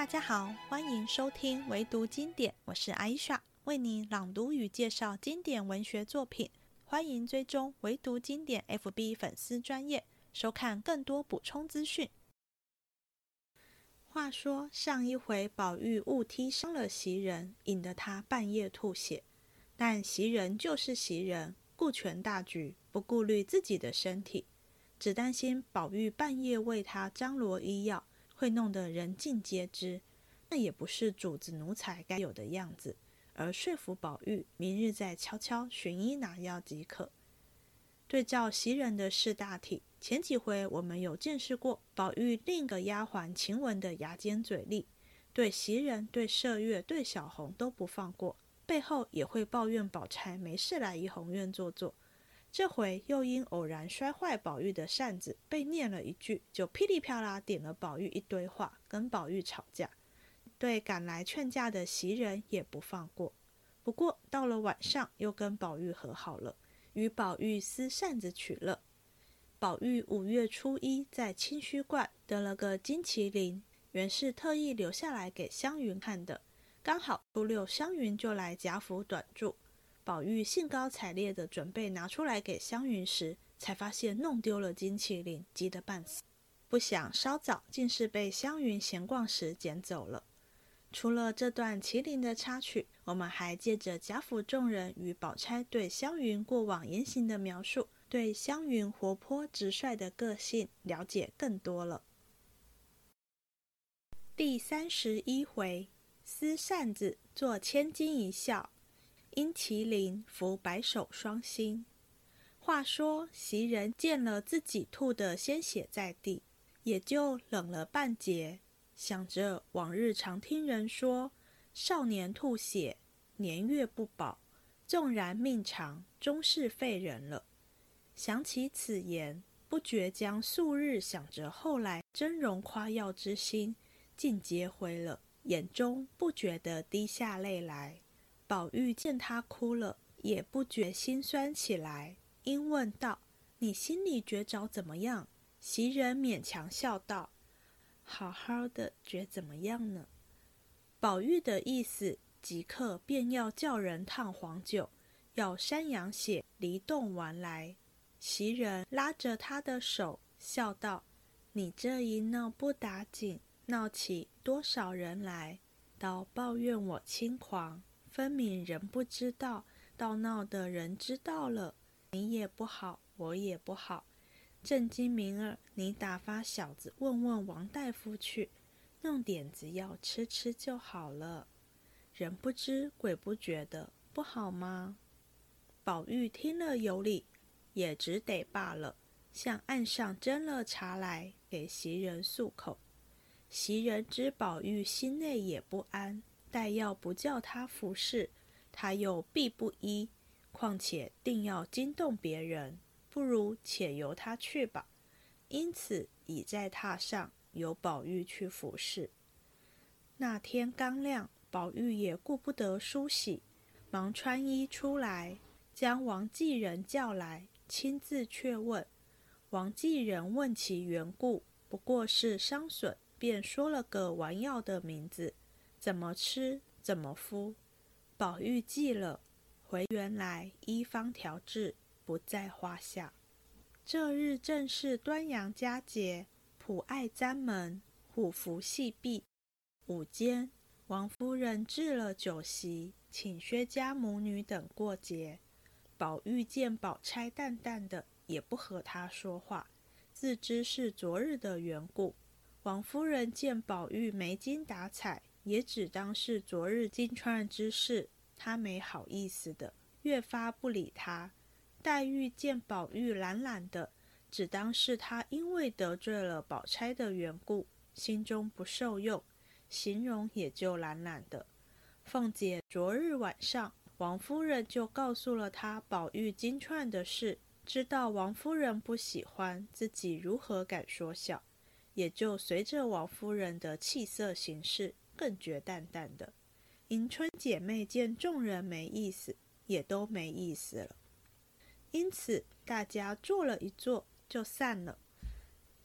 大家好，欢迎收听唯读经典，我是艾莎，为你朗读与介绍经典文学作品。欢迎追踪唯读经典 FB 粉丝专业，收看更多补充资讯。话说上一回，宝玉误踢伤了袭人，引得他半夜吐血。但袭人就是袭人，顾全大局，不顾虑自己的身体，只担心宝玉半夜为他张罗医药，会弄得人尽皆知，那也不是主子奴才该有的样子。而说服宝玉，明日再悄悄寻医拿药即可。对照袭人的事大体，前几回我们有见识过宝玉另一个丫鬟晴雯的牙尖嘴利，对袭人、对麝月、对小红都不放过，背后也会抱怨宝钗没事来怡红院坐坐。这回又因偶然摔坏宝玉的扇子，被念了一句，就噼里啪啦点了宝玉一堆话，跟宝玉吵架。对赶来劝架的袭人也不放过，不过到了晚上又跟宝玉和好了，与宝玉撕扇子取乐。宝玉五月初一在清虚观得了个金麒麟，原是特意留下来给湘云看的。刚好初六湘云就来贾府短住，宝玉兴高采烈的准备拿出来给湘云时，才发现弄丢了金麒麟，急得半死。不想稍早竟是被湘云闲逛时捡走了。除了这段麒麟的插曲，我们还借着贾府众人与宝钗对湘云过往言行的描述，对湘云活泼直率的个性了解更多了。第三十一回，撕扇子做千金一笑，因麒麟伏白首双星。话说袭人见了自己吐的鲜血在地，也就冷了半截。想着往日常听人说，少年吐血，年月不保，纵然命长，终是废人了。想起此言，不觉将素日想着后来峥嵘夸耀之心，尽皆灰了，眼中不觉得滴下泪来。宝玉见他哭了，也不觉心酸起来，因问道：“你心里觉着怎么样？”袭人勉强笑道。好好的，觉怎么样呢？宝玉的意思，即刻便要叫人烫黄酒，要山羊血离冻丸来。袭人拉着他的手，笑道：“你这一闹不打紧，闹起多少人来，倒抱怨我轻狂。分明人不知道，倒闹的人知道了，你也不好，我也不好。”正经明儿，你打发小子问问王大夫去，弄点子药吃吃就好了。人不知鬼不觉的，不好吗？宝玉听了有理，也只得罢了，向岸上斟了茶来给袭人漱口。袭人知宝玉心内也不安，待要不叫他服侍，他又必不依，况且定要惊动别人。不如且由他去吧。因此已在榻上，由宝玉去服侍。那天刚亮，宝玉也顾不得梳洗，忙穿衣出来，将王继人叫来，亲自却问。王继人问其缘故，不过是伤损，便说了个丸药的名字，怎么吃，怎么敷。宝玉记了，回原来医方调治。不在话下。这日正是端阳佳节，普爱簪门，虎符戏壁。午间，王夫人置了酒席，请薛家母女等过节。宝玉见宝钗淡淡的，也不和她说话，自知是昨日的缘故。王夫人见宝玉没精打采，也只当是昨日金钏之事，她没好意思的，越发不理他。黛玉见宝玉懒懒的，只当是他因为得罪了宝钗的缘故，心中不受用，形容也就懒懒的。凤姐昨日晚上，王夫人就告诉了她宝玉金钏的事，知道王夫人不喜欢，自己如何敢说笑，也就随着王夫人的气色行事，更觉淡淡的。迎春姐妹见众人没意思，也都没意思了。因此，大家坐了一坐，就散了。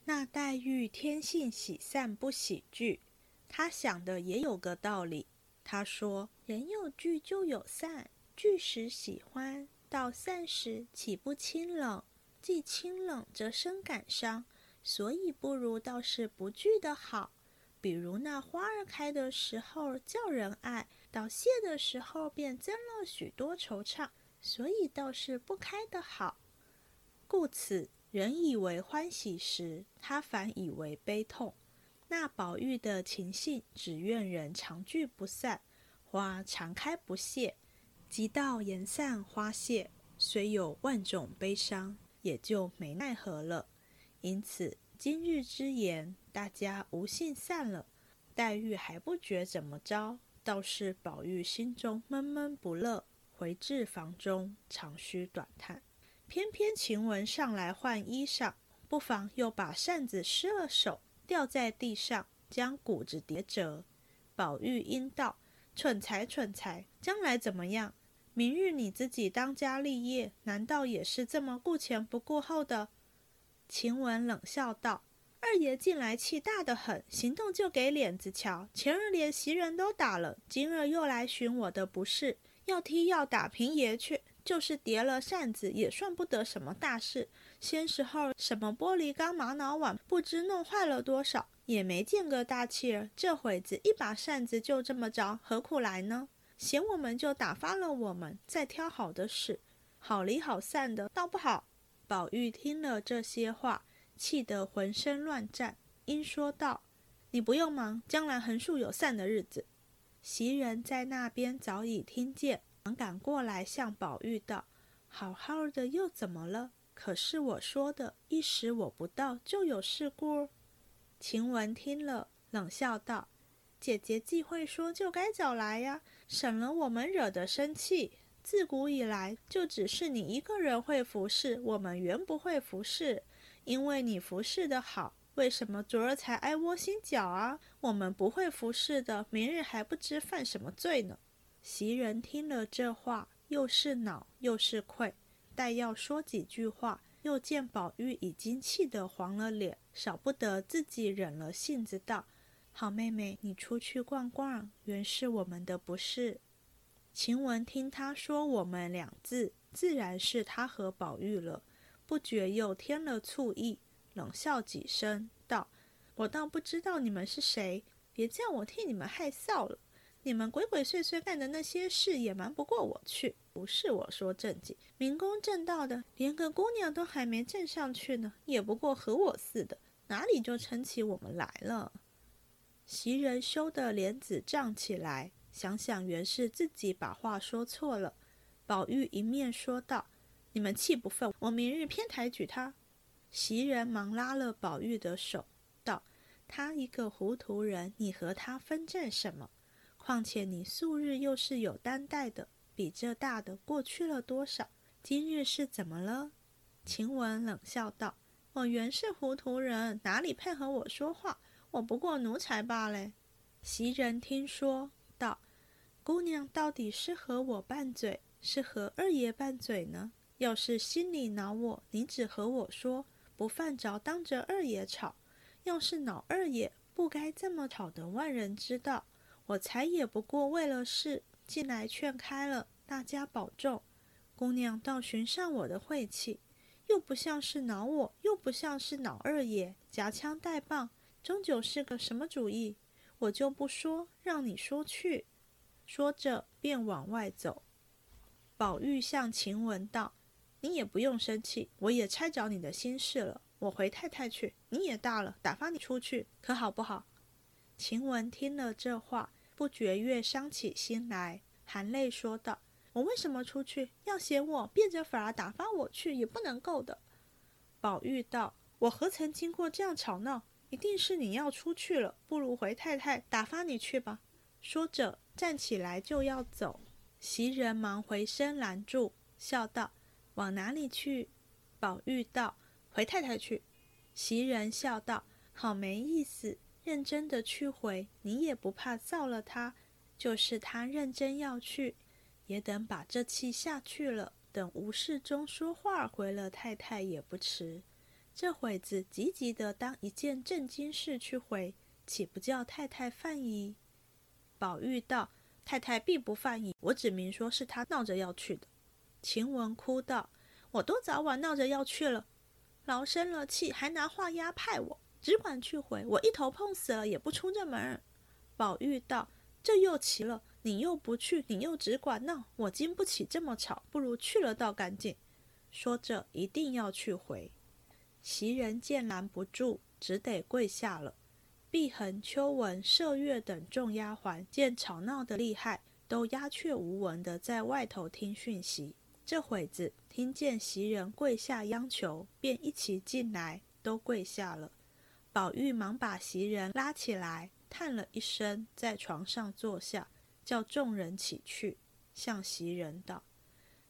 那黛玉天性喜散不喜聚，她想的也有个道理。她说：“人有聚就有散，聚时喜欢，到散时岂不清冷？既清冷则生感伤，所以不如倒是不聚的好。比如那花儿开的时候叫人爱，到谢的时候便增了许多惆怅，所以倒是不开的好。故此，人以为欢喜时，他反以为悲痛。”那宝玉的情性，只愿人常聚不散，花常开不谢。即到言散花谢，虽有万种悲伤，也就没奈何了。因此今日之言，大家无信散了。黛玉还不觉怎么着，倒是宝玉心中闷闷不乐，回至房中长吁短叹。偏偏晴雯上来换衣裳，不妨又把扇子失了手。掉在地上，将谷子叠折。宝玉应道：“蠢材，蠢材！将来怎么样？明日你自己当家立业，难道也是这么顾前不顾后的？”晴雯冷笑道：“二爷近来气大得很，行动就给脸子瞧。前日连袭人都打了，今日又来寻我的不是，要踢要打平爷去。就是叠了扇子，也算不得什么大事。”先时候什么玻璃缸、玛瑙碗，不知弄坏了多少，也没见个大气儿。这会子一把扇子就这么着，何苦来呢？嫌我们就打发了我们，再挑好的使，好离好散的，倒不好。宝玉听了这些话，气得浑身乱颤，因说道：“你不用忙，将来横竖有散的日子。”袭人在那边早已听见，忙赶过来向宝玉道：“好好的，又怎么了？”可是我说的，一时我不到，就有事故。晴雯听了，冷笑道：“姐姐既会说，就该早来呀，省了我们惹得生气。自古以来，就只是你一个人会服侍，我们原不会服侍。因为你服侍的好，为什么昨儿才挨窝心脚啊？我们不会服侍的，明日还不知犯什么罪呢。”袭人听了这话，又是恼又是愧。待要说几句话，又见宝玉已经气得黄了脸，少不得自己忍了性子道：“好妹妹，你出去逛逛，原是我们的不是。”晴雯听他说“我们”两字，自然是他和宝玉了，不觉又添了醋意，冷笑几声道：“我倒不知道你们是谁，别叫我替你们害臊了。你们鬼鬼祟祟干的那些事，也瞒不过我去。”不是我说正经，明公正道的，连个姑娘都还没挣上去呢，也不过和我似的，哪里就撑起我们来了？袭人羞得脸子涨起来，想想原是自己把话说错了。宝玉一面说道：“你们气不愤，我明日偏抬举他。”袭人忙拉了宝玉的手，道：“他一个糊涂人，你和他分正什么？况且你素日又是有担待的。”比这大的过去了多少？今日是怎么了？晴雯冷笑道：“我原是糊涂人，哪里配合我说话？我不过奴才罢了。”袭人听说，：“姑娘到底是和我拌嘴，是和二爷拌嘴呢？要是心里恼我，你只和我说，不犯着当着二爷吵；要是恼二爷，不该这么吵得万人知道。我才也不过为了事。”进来劝开了，大家保重。姑娘倒寻上我的晦气，又不像是恼我，又不像是恼二爷，夹枪带棒，终究是个什么主意？我就不说，让你说去。说着便往外走。宝玉向晴雯道：“你也不用生气，我也猜着你的心事了。我回太太去，你也大了，打发你出去，可好不好？”晴雯听了这话。不觉越伤起心来，含泪说道：“我为什么出去？要嫌我变着法儿打发我去，也不能够的。”宝玉道：“我何曾经过这样吵闹？一定是你要出去了，不如回太太打发你去吧。”说着站起来就要走，袭人忙回身拦住，笑道：“往哪里去？”宝玉道：“回太太去。”袭人笑道：“好没意思。”认真的去回，你也不怕臊了他。就是他认真要去，也等把这气下去了。等无事中说话回了太太也不迟。这会子急急的当一件正经事去回，岂不叫太太犯疑？”宝玉道：“太太必不犯疑，我只明说是他闹着要去的。”晴雯哭道：“我都早晚闹着要去了，劳生了气，还拿话压派我，只管去回，我一头碰死了也不出这门。”宝玉道：“这又奇了，你又不去，你又只管闹，我经不起这么吵，不如去了倒干净。”说着一定要去回。袭人见拦不住，只得跪下了。碧痕、秋纹、麝月等众丫鬟见吵闹的厉害，都鸦雀无闻的在外头听讯息。这会子听见袭人跪下央求，便一齐进来，都跪下了。宝玉忙把袭人拉起来，叹了一声，在床上坐下，叫众人起去，向袭人道：“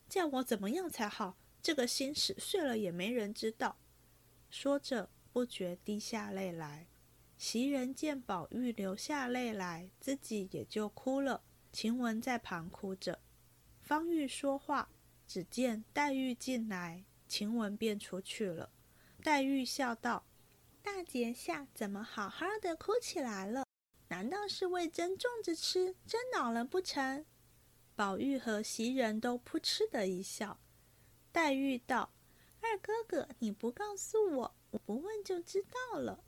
叫我怎么样才好？这个心事碎了也没人知道。”说着，不觉滴下泪来。袭人见宝玉流下泪来，自己也就哭了。晴雯在旁哭着。方玉说话，只见黛玉进来，晴雯便出去了。黛玉笑道：“大姐下怎么好好的哭起来了？难道是为蒸粽子吃，蒸恼了不成？”宝玉和袭人都扑哧的一笑。黛玉道：“二哥哥，你不告诉我，我不问就知道了。”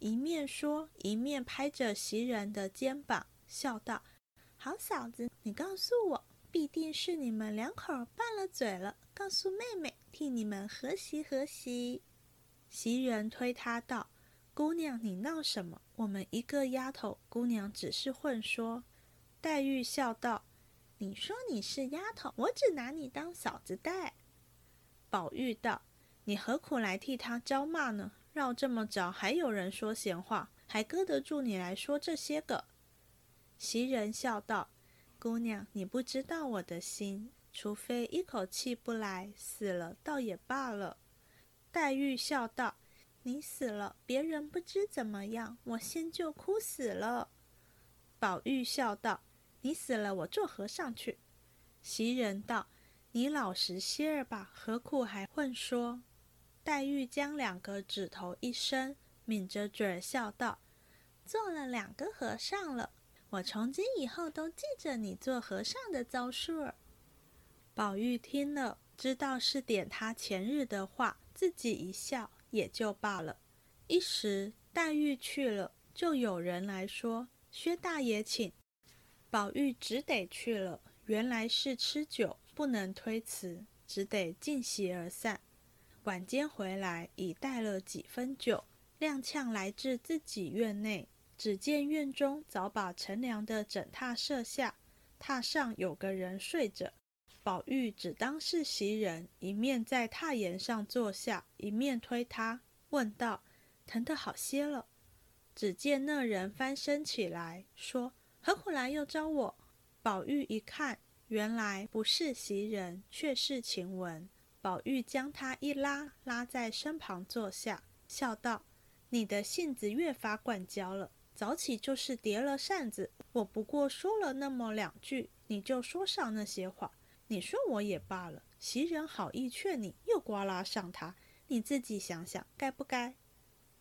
一面说，一面拍着袭人的肩膀，笑道：“好嫂子，你告诉我，必定是你们两口拌了嘴了。告诉妹妹，替你们和稀和稀。”袭人推他道：“姑娘，你闹什么？我们一个丫头，姑娘只是混说。”黛玉笑道：“你说你是丫头，我只拿你当嫂子待。”宝玉道：“你何苦来替他招骂呢？”绕这么早，还有人说闲话，还搁得住你来说这些个？袭人笑道：“姑娘，你不知道我的心，除非一口气不来，死了倒也罢了。”黛玉笑道：“你死了，别人不知怎么样，我先就哭死了。”宝玉笑道：“你死了，我做和尚去。”袭人道：“你老实些儿吧，何苦还混说？”黛玉将两个指头一伸，抿着嘴笑道：“做了两个和尚了，我从今以后都记着你做和尚的招数儿。”宝玉听了，知道是点他前日的话，自己一笑也就罢了。一时黛玉去了，就有人来说：“薛大爷请。”宝玉只得去了。原来是吃酒，不能推辞，只得尽席而散。晚间回来，已带了几分酒，踉跄来至自己院内。只见院中早把乘凉的枕榻设下，榻上有个人睡着。宝玉只当是袭人，一面在榻沿上坐下，一面推他，问道：“疼得好些了？”只见那人翻身起来，说：“何苦来又招我？”宝玉一看，原来不是袭人，却是晴雯。宝玉将他一拉，拉在身旁坐下，笑道：“你的性子越发惯娇了，早起就是叠了扇子。我不过说了那么两句，你就说上那些话。你说我也罢了，袭人好意劝你，又刮拉上他，你自己想想，该不该？”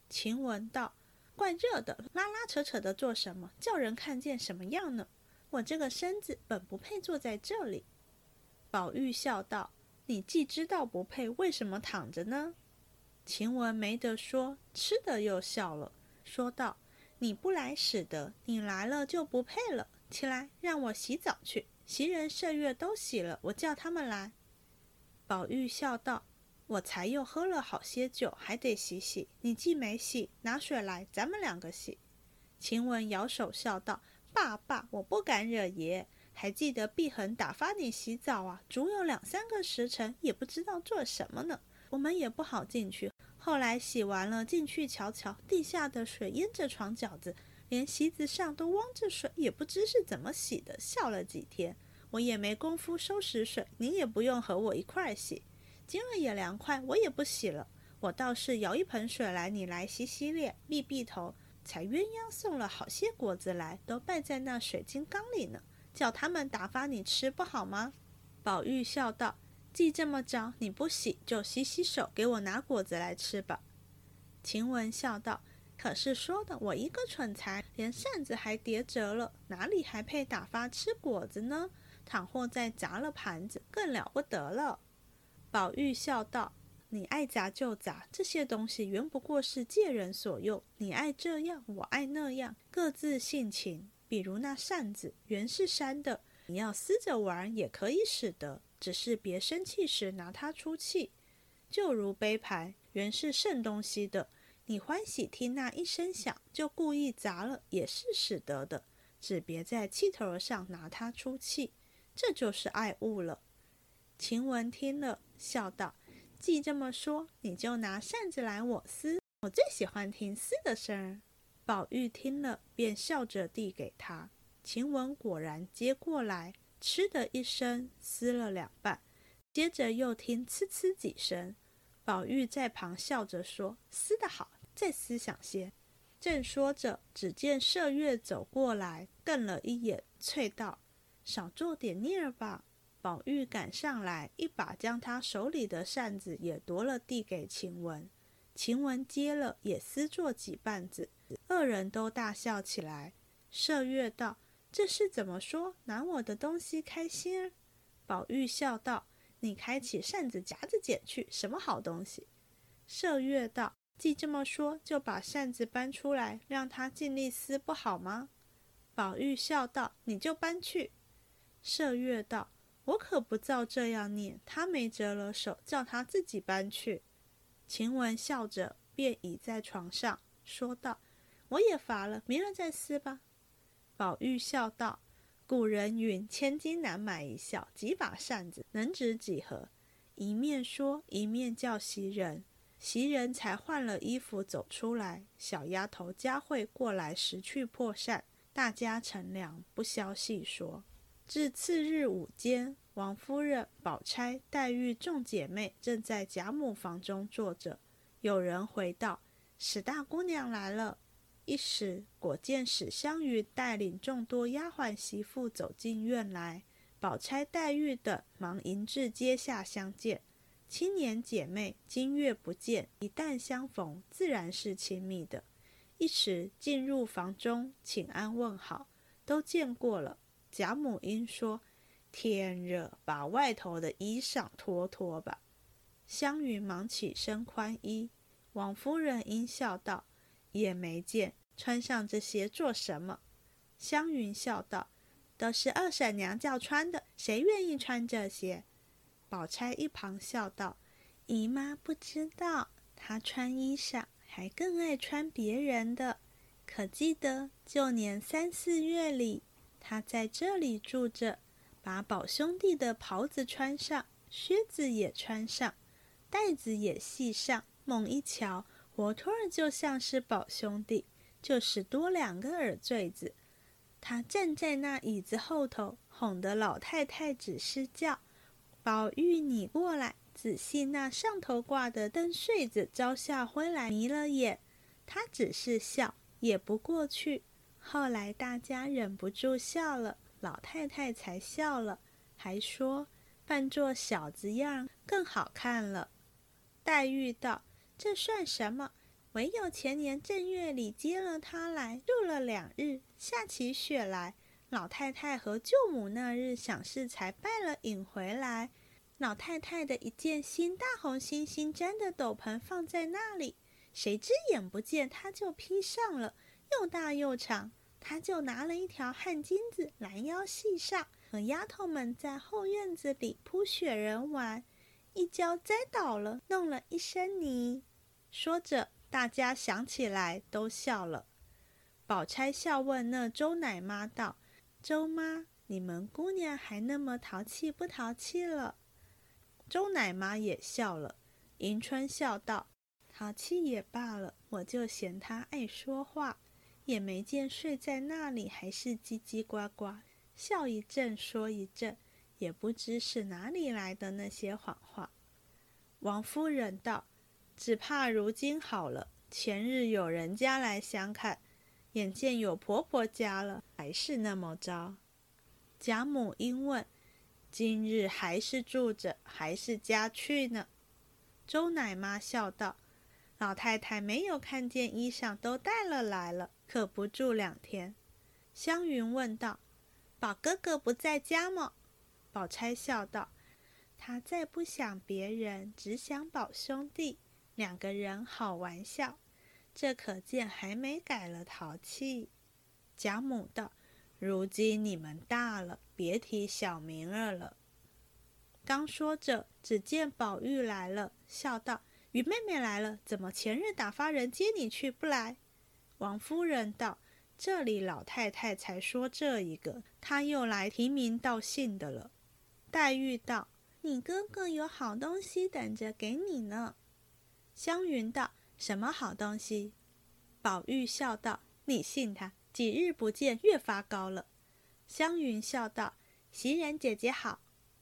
晴雯道：“怪热的，拉拉扯扯的做什么？叫人看见什么样呢？我这个身子本不配坐在这里。”宝玉笑道。你既知道不配，为什么躺着呢？晴雯没得说，吃的又笑了，说道：“你不来使得，你来了就不配了。起来，让我洗澡去。袭人、麝月都洗了，我叫他们来。”宝玉笑道：“我才又喝了好些酒，还得洗洗。你既没洗，拿水来，咱们两个洗。”晴雯摇手笑道：“爸爸，我不敢惹爷。”还记得碧痕打发你洗澡啊？足有两三个时辰，也不知道做什么呢。我们也不好进去。后来洗完了，进去瞧瞧，地下的水淹着床脚子，连席子上都汪着水，也不知是怎么洗的。笑了几天，我也没工夫收拾水，你也不用和我一块儿洗。今儿也凉快，我也不洗了。我倒是舀一盆水来，你来洗洗脸，避避头。才鸳鸯送了好些果子来，都摆在那水晶缸里呢。叫他们打发你吃不好吗？宝玉笑道：“既这么着，你不洗就洗洗手，给我拿果子来吃吧。”晴雯笑道：“可是说的我一个蠢材，连扇子还叠折了，哪里还配打发吃果子呢？倘或再砸了盘子，更了不得了。”宝玉笑道：“你爱砸就砸，这些东西原不过是借人所用。你爱这样，我爱那样，各自性情。比如那扇子，原是扇的，你要撕着玩也可以使得，只是别生气时拿它出气。就如杯盘，原是剩东西的。”你欢喜听那一声响，就故意砸了，也是使得的。只别在气头上拿它出气，这就是爱物了。晴雯听了，笑道：“既这么说，你就拿扇子来我撕，我最喜欢听撕的声儿。”宝玉听了，便笑着递给他。晴雯果然接过来，嗤的一声撕了两半，接着又听呲呲几声。宝玉在旁笑着说：“撕得好。”再思想些，正说着，只见麝月走过来，瞪了一眼，啐道：“少做点孽吧！”宝玉赶上来，一把将他手里的扇子也夺了，递给晴雯。晴雯接了，也撕作几瓣子，二人都大笑起来。麝月道：“这是怎么说？拿我的东西开心？”宝玉笑道：“你开起扇子夹子捡去，什么好东西？”麝月道。既这么说，就把扇子搬出来，让他尽力撕，不好吗？宝玉笑道：“你就搬去。”麝月道：“我可不照这样念，他没折了手，叫他自己搬去。”晴雯笑着，便倚在床上，说道：“我也乏了，明儿再撕吧。”宝玉笑道：“古人云，千金难买一笑，几把扇子能值几何？”一面说，一面叫袭人。袭人才换了衣服走出来，小丫头佳慧过来拾去破扇，大家乘凉，不消细说。至次日午间，王夫人、宝钗、黛玉众姐妹正在贾母房中坐着，有人回道：“史大姑娘来了。”一时果见史湘云带领众多丫鬟媳妇走进院来，宝钗、黛玉等忙迎至阶下相见。青年姐妹今月不见，一旦相逢，自然是亲密的。一时进入房中，请安问好，都见过了。贾母因说：“天热，把外头的衣裳脱脱吧。”湘云忙起身宽衣。王夫人因笑道：“也没见穿上这些做什么？”湘云笑道：“都是二婶娘叫穿的，谁愿意穿这些？”宝钗一旁笑道：“姨妈不知道，她穿衣裳还更爱穿别人的。可记得旧年三四月里，她在这里住着，把宝兄弟的袍子穿上，靴子也穿上，带子也系上。猛一瞧，活脱儿就像是宝兄弟，就是多两个耳坠子。她站在那椅子后头，哄得老太太只是叫。”宝玉，你过来仔细那上头挂的灯穗子，朝下灰来，迷了眼。他只是笑，也不过去。后来大家忍不住笑了，老太太才笑了，还说扮作小子样更好看了。黛玉道：“这算什么？唯有前年正月里接了他来，住了两日，下起雪来。”老太太和舅母那日想是才拜了引回来，老太太的一件新大红星星粘的斗篷放在那里，谁知眼不见，她就披上了，又大又长，她就拿了一条汗巾子拦腰系上，和丫头们在后院子里铺雪人玩，一跤栽倒了，弄了一身泥。说着，大家想起来都笑了。宝钗笑问那周奶妈道。周妈，你们姑娘还那么淘气不淘气了？周奶妈也笑了。迎春笑道：“淘气也罢了，我就嫌她爱说话，也没见睡在那里还是叽叽呱呱，笑一阵说一阵，也不知是哪里来的那些谎话。”王夫人道：“只怕如今好了，前日有人家来相看。”眼见有婆婆家了，还是那么糟。贾母因问：“今日还是住着，还是家去呢？”周奶妈笑道：“老太太没有看见衣裳都带了来了，可不住两天。湘云问道：“宝哥哥不在家吗？”宝钗笑道：“他再不想别人，只想宝兄弟。两个人好玩笑，这可见还没改了淘气。”贾母道：“如今你们大了，别提小名儿了。”刚说着，只见宝玉来了，笑道：“于妹妹来了，怎么前日打发人接你去不来？”王夫人道。这里老太太才说这一个，她又来提名道姓的了。黛玉道：“你哥哥有好东西等着给你呢。”湘云道：“什么好东西？”宝玉笑道：“你信他，几日不见，越发高了。”湘云笑道：“袭人姐姐好。”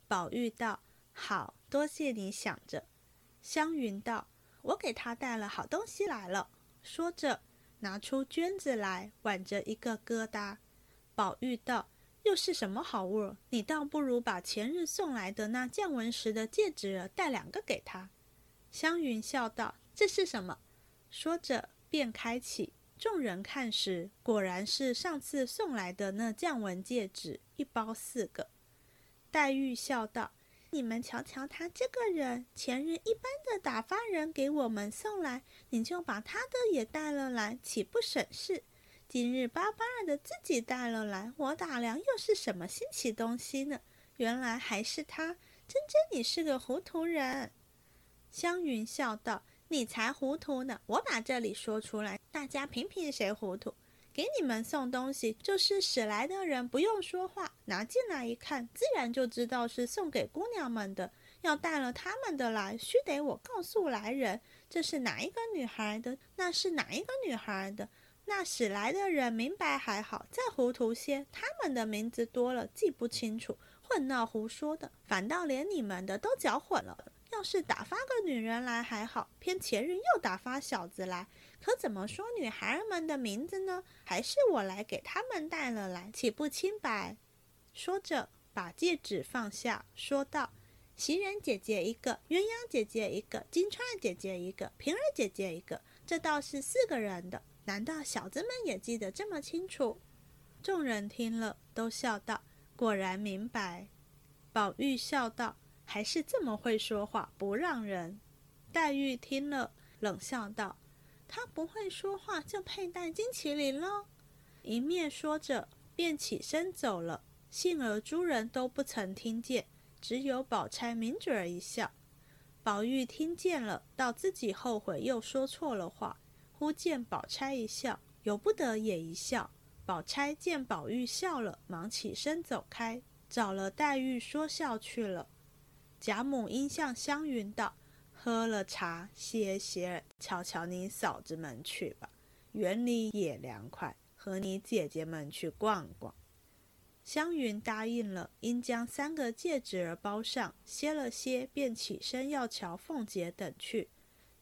宝玉道：“好多谢你想着。”湘云道：“我给他带了好东西来了。”说着。拿出绢子来，挽着一个疙瘩。宝玉道：“又是什么好物？你倒不如把前日送来的那降文时的戒指带两个给他。”湘云笑道：“这是什么？”说着便开启。众人看时，果然是上次送来的那降文戒指，一包四个。黛玉笑道。你们瞧瞧他这个人，前日一般的打发人给我们送来，你就把他的也带了来，岂不省事？今日巴巴的自己带了来，我打量又是什么新奇东西呢？原来还是他，真真你是个糊涂人。湘云笑道：“你才糊涂呢！我把这里说出来，大家评评谁糊涂。”给你们送东西，就是使来的人不用说话，拿进来一看，自然就知道是送给姑娘们的。要带了他们的来，须得我告诉来人，这是哪一个女孩的，那是哪一个女孩的。那使来的人明白还好，再糊涂些，他们的名字多了，记不清楚，混闹胡说的，反倒连你们的都搅混了。要是打发个女人来还好，偏前日又打发小子来。可怎么说女孩儿们的名字呢？还是我来给他们带了来，岂不清白？说着，把戒指放下，说道：“袭人姐姐一个，鸳鸯姐姐一个，金钏姐姐一个，平儿姐姐一个，这倒是四个人的。难道小子们也记得这么清楚？”众人听了，都笑道：“果然明白。”宝玉笑道：“还是这么会说话，不让人。”黛玉听了，冷笑道。他不会说话，就佩戴金麒麟喽。一面说着，便起身走了。幸而诸人都不曾听见，只有宝钗抿嘴儿一笑。宝玉听见了，道自己后悔又说错了话。忽见宝钗一笑，由不得也一笑。宝钗见宝玉笑了，忙起身走开，找了黛玉说笑去了。贾母因向湘云道。喝了茶，歇歇，瞧瞧你嫂子们去吧，园里也凉快，和你姐姐们去逛逛。湘云答应了，因将三个戒指儿包上，歇了歇，便起身要瞧凤姐等去。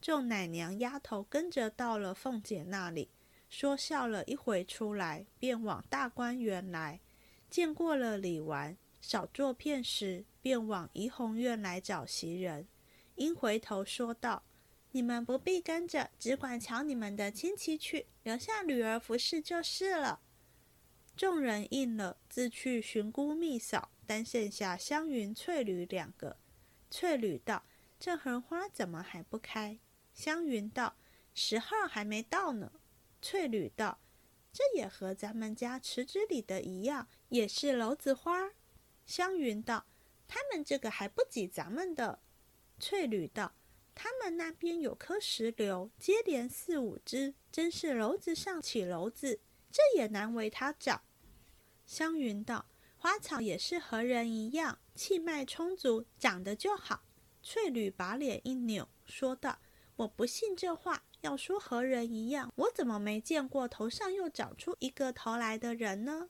众奶娘丫头跟着到了凤姐那里，说笑了一回出来，便往大观园来，见过了李纨，少做片时，便往怡红院来找袭人。因回头说道：“你们不必跟着，只管瞧你们的亲戚去，留下女儿服侍就是了。”众人应了，自去寻姑觅嫂，单剩下湘云、翠缕两个。翠缕道：“这荷花怎么还不开？”湘云道：“十号还没到呢。”翠缕道：“这也和咱们家池子里的一样，也是楼子花。”湘云道：“他们这个还不及咱们的。”翠缕道：“他们那边有棵石榴，接连四五枝，真是篓子上起篓子，这也难为他长。”湘云道：“花草也是和人一样，气脉充足，长得就好。”翠缕把脸一扭，说道：“我不信这话。要说和人一样，我怎么没见过头上又长出一个头来的人呢？”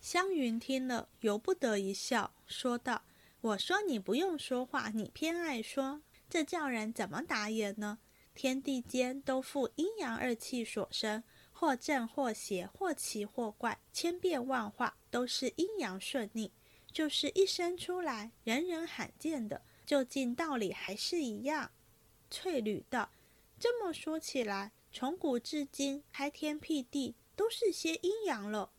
湘云听了，由不得一笑，说道。我说你不用说话，你偏爱说，这叫人怎么打眼呢？天地间都负阴阳二气所生，或正或邪，或奇或怪，千变万化，都是阴阳顺逆。就是一生出来，人人罕见的，究竟道理还是一样。翠缕道：“这么说起来，从古至今，开天辟地都是些阴阳了。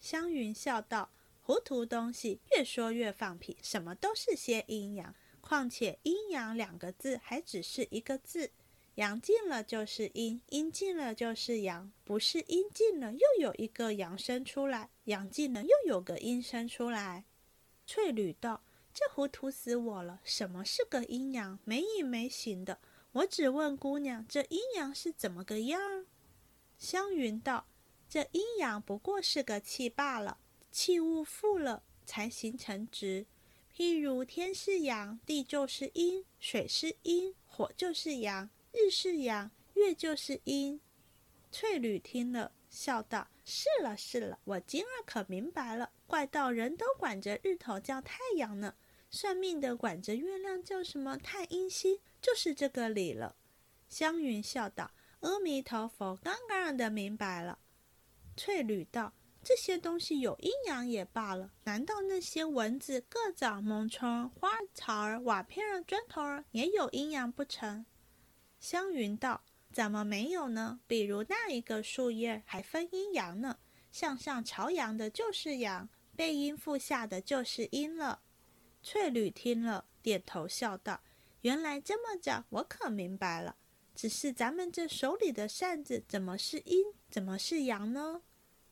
湘云笑道：“糊涂东西，越说越放屁。什么都是些阴阳，况且阴阳两个字还只是一个字，阳尽了就是阴，阴尽了就是阳，不是阴尽了又有一个阳生出来，阳尽了又有个阴生出来。”翠缕道：“这糊涂死我了！什么是个阴阳？没影没形的。我只问姑娘，这阴阳是怎么个样？”湘云道：“这阴阳不过是个气罢了，气物复了才形成直。譬如天是阳，地就是阴；水是阴，火就是阳；日是阳，月就是阴。”翠缕听了，笑道：“是了是了，我今儿可明白了。”怪道人都管着日头叫太阳呢，算命的管着月亮叫什么太阴星，就是这个理了。湘云笑道：“阿弥陀佛，刚刚的明白了。”翠缕道：“这些东西有阴阳也罢了，难道那些蚊子、个蚤、猛虫、花草儿、瓦片儿、砖头儿也有阴阳不成？”湘云道：“怎么没有呢？比如那一个树叶还分阴阳呢，向上朝阳的就是阳。”背阴腹下的就是阴了。翠缕听了，点头笑道：“原来这么着，我可明白了。只是咱们这手里的扇子，怎么是阴，怎么是阳呢？”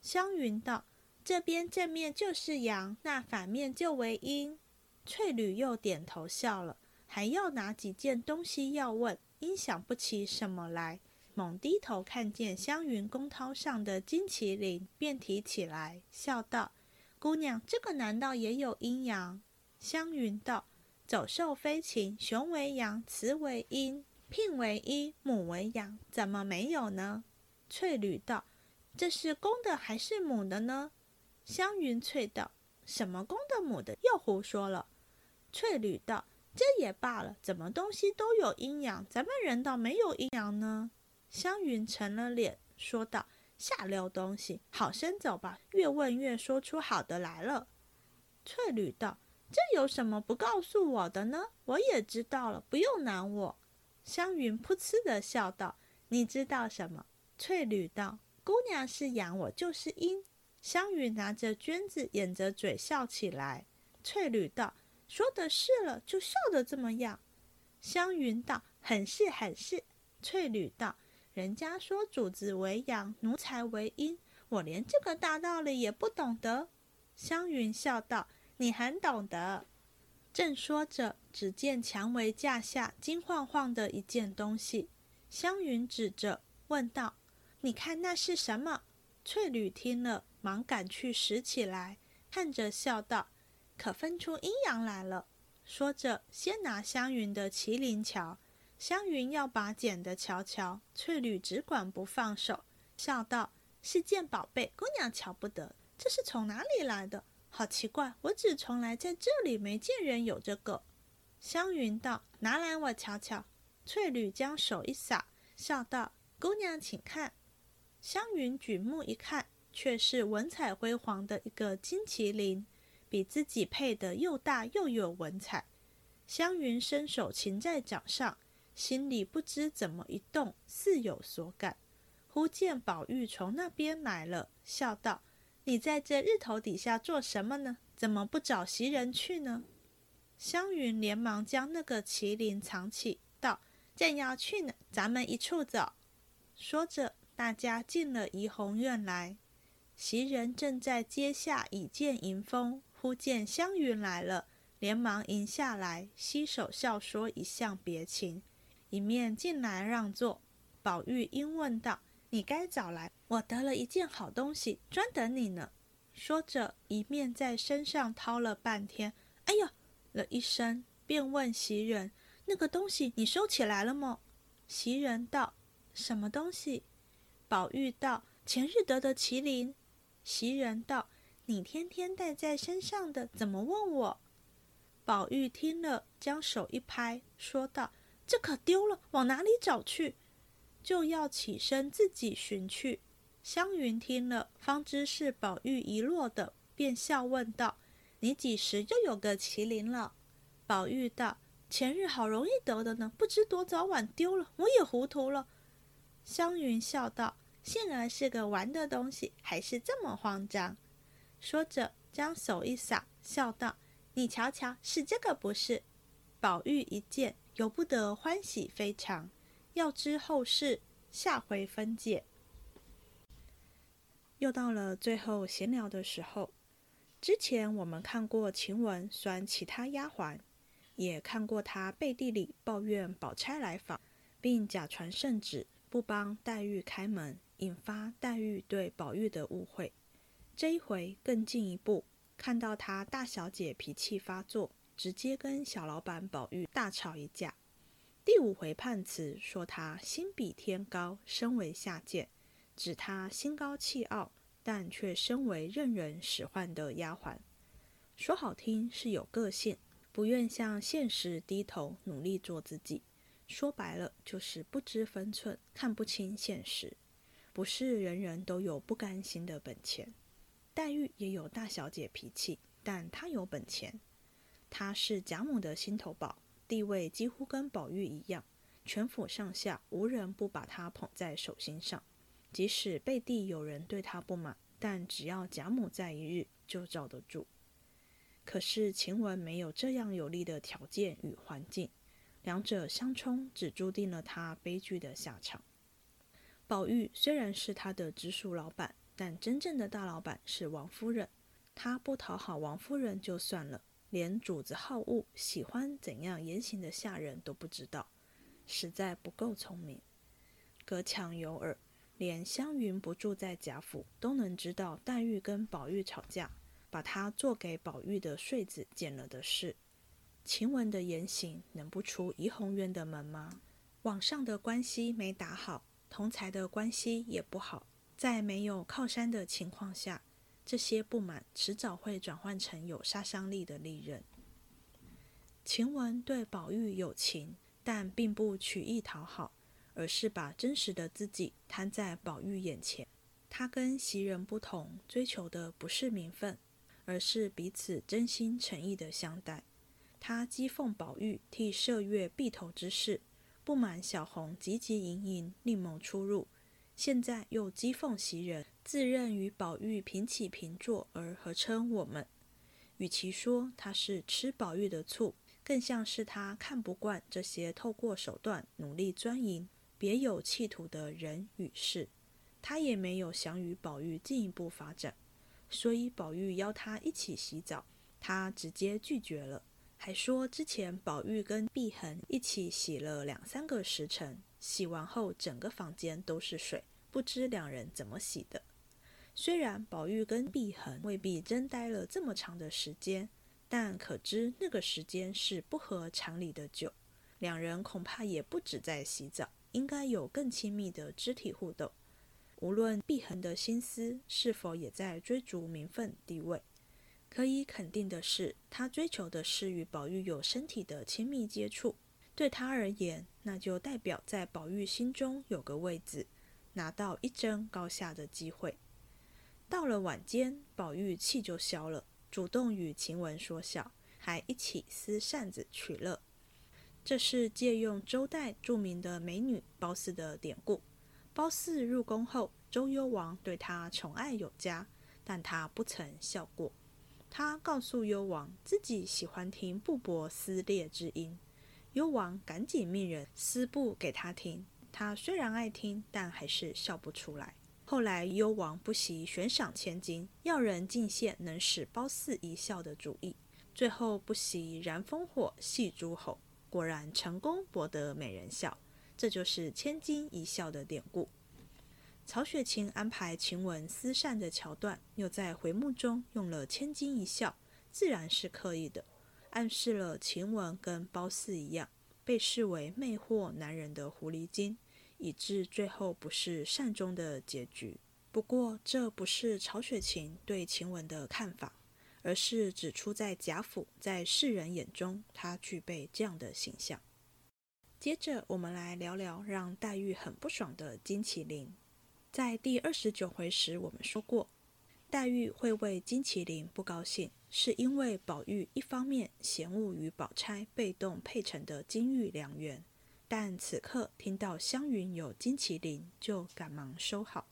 湘云道：“这边正面就是阳，那反面就为阴。”翠缕又点头笑了，还要拿几件东西要问，因想不起什么来，猛低头看见湘云公涛上的金麒麟，便提起来，笑道。姑娘，这个难道也有阴阳？湘云道：“走兽飞禽，雄为阳，雌为阴，聘为阴，母为阳，怎么没有呢？”翠缕道：“这是公的还是母的呢？”湘云翠道：“什么公的母的？又胡说了。”翠缕道：“这也罢了，怎么东西都有阴阳，咱们人倒没有阴阳呢？”湘云沉了脸，说道。下流东西，好生走吧！越问越说出好的来了。翠缕道：“这有什么不告诉我的呢？我也知道了，不用难我。”湘云噗嗤的笑道：“你知道什么？”翠缕道：“姑娘是阳，我就是阴。”湘云拿着绢子掩着嘴笑起来。翠缕道：“说的是了，就笑得这么样。”湘云道：“很是很是。”翠缕道。人家说主子为阳，奴才为阴，我连这个大道理也不懂得。湘云笑道：“你很懂得。”正说着，只见蔷薇架下金晃晃的一件东西。湘云指着问道：“你看那是什么？”翠缕听了，忙赶去拾起来，看着笑道：“可分出阴阳来了。”说着，先拿湘云的麒麟瞧。湘云要把捡的瞧瞧，翠缕只管不放手，笑道：“是件宝贝，姑娘瞧不得。这是从哪里来的？好奇怪，我只从来在这里没见人有这个。”湘云道：“拿来我瞧瞧。”翠缕将手一撒，笑道：“姑娘请看。”湘云举目一看，却是文采辉煌的一个金麒麟，比自己配的又大又有文采。湘云伸手擒在掌上。心里不知怎么一动，似有所感。忽见宝玉从那边来了，笑道：“你在这日头底下做什么呢？怎么不找袭人去呢？”湘云连忙将那个麒麟藏起，道：“正要去呢，咱们一处走。”说着，大家进了怡红院来。袭人正在阶下倚剑迎风，忽见湘云来了，连忙迎下来，携手笑说一向别情。一面进来让座，宝玉因问道：“你该早来，我得了一件好东西，专等你呢。”说着，一面在身上掏了半天，“哎呦！”了一声，便问袭人：“那个东西你收起来了吗？”袭人道：“什么东西？”宝玉道：“前日得的麒麟。”袭人道：“你天天带在身上的，怎么问我？”宝玉听了，将手一拍，说道。这可丢了，往哪里找去？就要起身自己寻去。湘云听了，方知是宝玉遗落的，便笑问道：“你几时又有个麒麟了？”宝玉道：“前日好容易得的呢，不知多早晚丢了，我也糊涂了。”湘云笑道：“幸而是个玩的东西，还是这么慌张。”说着，将手一撒，笑道：“你瞧瞧，是这个不是？”宝玉一见，由不得欢喜非常。要知后事，下回分解。又到了最后闲聊的时候。之前我们看过晴雯酸其他丫鬟，也看过她背地里抱怨宝钗来访，并假传圣旨不帮黛玉开门，引发黛玉对宝玉的误会。这一回更进一步，看到她大小姐脾气发作，直接跟小老板宝玉大吵一架。第五回判词说她心比天高，身为下贱，指她心高气傲。但却身为任人使唤的丫鬟，说好听是有个性，不愿向现实低头，努力做自己；说白了就是不知分寸，看不清现实。不是人人都有不甘心的本钱。黛玉也有大小姐脾气，但她有本钱。她是贾母的心头宝，地位几乎跟宝玉一样，全府上下无人不把她捧在手心上。即使背地有人对她不满，但只要贾母在一日，就罩得住。可是晴雯没有这样有利的条件与环境，两者相冲，只注定了他悲剧的下场。宝玉虽然是他的直属老板，但真正的大老板是王夫人。他不讨好王夫人就算了，连主子好恶、喜欢怎样言行的下人都不知道，实在不够聪明。隔墙有耳。连湘云不住在贾府，都能知道黛玉跟宝玉吵架，把她做给宝玉的睡子捡了的事。晴雯的言行能不出怡红院的门吗？网上的关系没打好，同才的关系也不好，在没有靠山的情况下，这些不满迟早会转换成有杀伤力的利刃。晴雯对宝玉有情，但并不取意讨好。而是把真实的自己摊在宝玉眼前。他跟袭人不同，追求的不是名分，而是彼此真心诚意的相待。他讥讽宝玉替麝月避头之事，不满小红汲汲营营另谋出入，现在又讥讽袭人自认与宝玉平起平坐而合称我们。与其说他是吃宝玉的醋，更像是他看不惯这些透过手段努力钻营。别有企图的人与事，他也没有想与宝玉进一步发展，所以宝玉邀他一起洗澡，他直接拒绝了，还说之前宝玉跟碧痕一起洗了两三个时辰，洗完后整个房间都是水，不知两人怎么洗的。虽然宝玉跟碧痕未必真待了这么长的时间，但可知那个时间是不合常理的久，两人恐怕也不止在洗澡。应该有更亲密的肢体互动。无论碧痕的心思是否也在追逐名分地位，可以肯定的是，他追求的是与宝玉有身体的亲密接触。对他而言，那就代表在宝玉心中有个位子，拿到一争高下的机会。到了晚间，宝玉气就消了，主动与晴雯说笑，还一起撕扇子取乐。这是借用周代著名的美女褒姒的典故。褒姒入宫后，周幽王对她宠爱有加，但她不曾笑过。他告诉幽王，自己喜欢听布帛撕裂之音。幽王赶紧命人撕布给他听。他虽然爱听，但还是笑不出来。后来幽王不惜悬赏千金，要人进献能使褒姒一笑的主意。最后不惜燃烽火戏诸侯。果然成功博得美人笑，这就是千金一笑的典故。曹雪芹安排晴雯撕扇的桥段，又在回目中用了千金一笑，自然是刻意的，暗示了晴雯跟褒姒一样，被视为魅惑男人的狐狸精，以致最后不是善终的结局。不过，这不是曹雪芹对晴雯的看法。而是指出，在贾府，在世人眼中，他具备这样的形象。接着，我们来聊聊让黛玉很不爽的金麒麟。在第二十九回时，我们说过，黛玉会为金麒麟不高兴，是因为宝玉一方面嫌恶与宝钗被动配成的金玉良缘，但此刻听到湘云有金麒麟，就赶忙收好，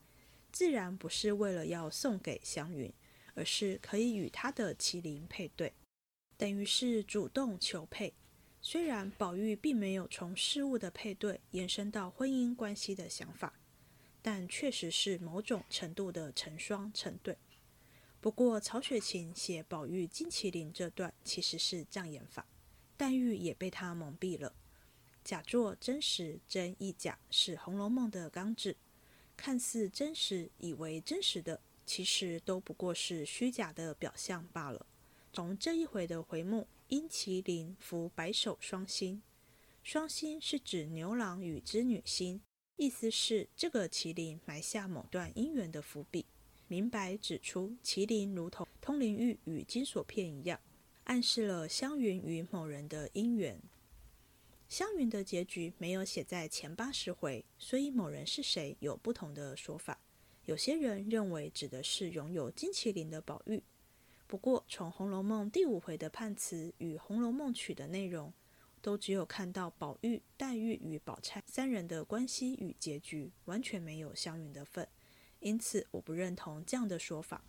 自然不是为了要送给湘云，而是可以与他的麒麟配对，等于是主动求配。虽然宝玉并没有从事物的配对延伸到婚姻关系的想法，但确实是某种程度的成双成对。不过，曹雪芹写宝玉金麒麟这段其实是障眼法，黛玉也被他蒙蔽了。假作真实，真亦假，是《红楼梦》的纲旨。看似真实，以为真实的，其实都不过是虚假的表象罢了。从这一回的回目“因麒麟伏白首双星”，双星是指牛郎与织女星，意思是这个麒麟埋下某段姻缘的伏笔。明白指出，麒麟如同通灵玉与金锁片一样，暗示了湘云与某人的姻缘。湘云的结局没有写在前八十回，所以某人是谁有不同的说法。有些人认为指的是拥有金麒麟的宝玉。不过，从《红楼梦》第五回的判词与《红楼梦曲》的内容，都只有看到宝玉、黛玉与宝钗三人的关系与结局，完全没有湘云的份。因此，我不认同这样的说法。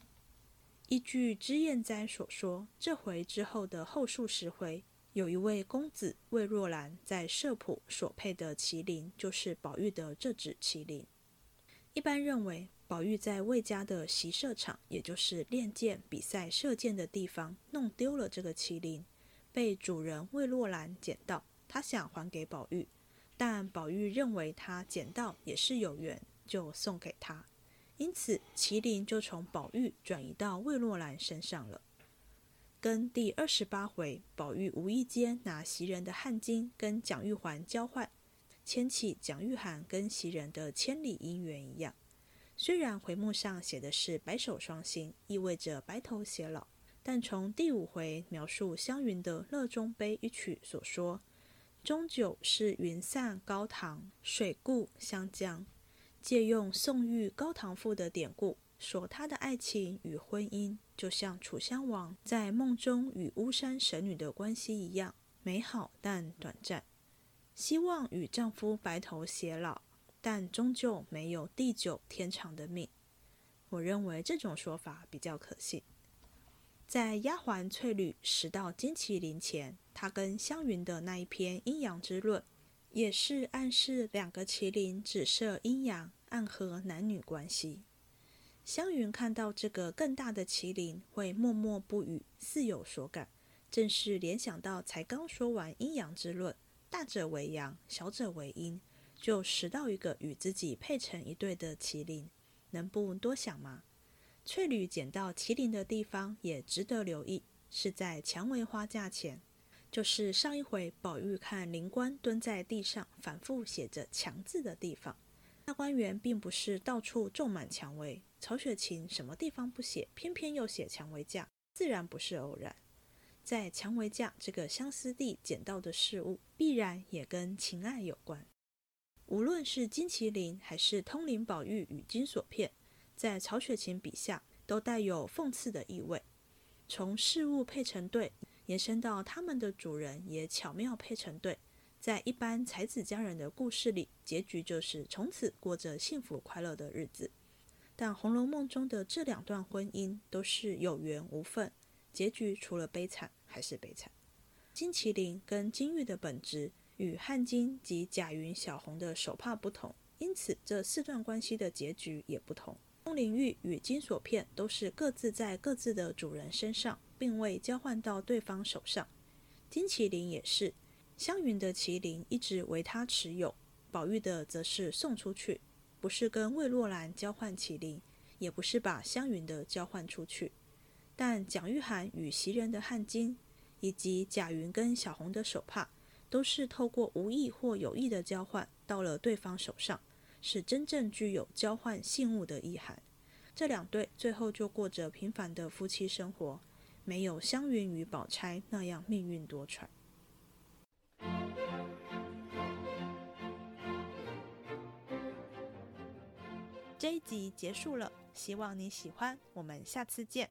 依据脂砚斋所说，这回之后的后数十回，有一位公子魏若兰在社圃所配的麒麟，就是宝玉的这只麒麟。一般认为，宝玉在魏家的习射场，也就是练剑比赛射箭的地方，弄丢了这个麒麟，被主人魏若兰捡到，他想还给宝玉，但宝玉认为他捡到也是有缘，就送给他。因此，麒麟就从宝玉转移到魏若兰身上了。跟第二十八回宝玉无意间拿袭人的汗巾跟蒋玉环交换，牵起蒋玉菡跟袭人的千里姻缘一样。虽然回目上写的是白首双星，意味着白头偕老，但从第五回描述湘云的《乐中悲》一曲所说，终究是云散高堂，水固湘江。借用宋玉《高唐赋》的典故，说他的爱情与婚姻就像楚襄王在梦中与巫山神女的关系一样美好但短暂。希望与丈夫白头偕老，但终究没有地久天长的命。我认为这种说法比较可信。在丫鬟翠缕拾到金麒麟前，他跟湘云的那一篇阴阳之论。也是暗示两个麒麟只设阴阳，暗合男女关系。湘云看到这个更大的麒麟，会默默不语，似有所感，正是联想到才刚说完阴阳之论，大者为阳，小者为阴，就拾到一个与自己配成一对的麒麟，能不多想吗？翠缕捡到麒麟的地方也值得留意，是在蔷薇花架前。就是上一回宝玉看灵官蹲在地上反复写着“强”字的地方，大观园并不是到处种满蔷薇，曹雪芹什么地方不写，偏偏又写蔷薇架，自然不是偶然。在蔷薇架这个相思地捡到的事物，必然也跟情爱有关。无论是金麒麟还是通灵宝玉与金锁片，在曹雪芹笔下都带有讽刺的意味。从事物配成对。延伸到他们的主人也巧妙配成对，在一般才子佳人的故事里，结局就是从此过着幸福快乐的日子。但《红楼梦》中的这两段婚姻都是有缘无分，结局除了悲惨还是悲惨。金麒麟跟金玉的本质与汉金及贾云、小红的手帕不同，因此这四段关系的结局也不同。灵玉与金锁片都是各自在各自的主人身上。并未交换到对方手上，金麒麟也是，湘云的麒麟一直为他持有，宝玉的则是送出去，不是跟魏若兰交换麒麟，也不是把湘云的交换出去。但蒋玉菡与袭人的汗巾，以及贾云跟小红的手帕，都是透过无意或有意的交换到了对方手上，是真正具有交换信物的意涵。这两对最后就过着平凡的夫妻生活。没有湘云与宝钗那样命运多舛。这一集结束了，希望你喜欢，我们下次见。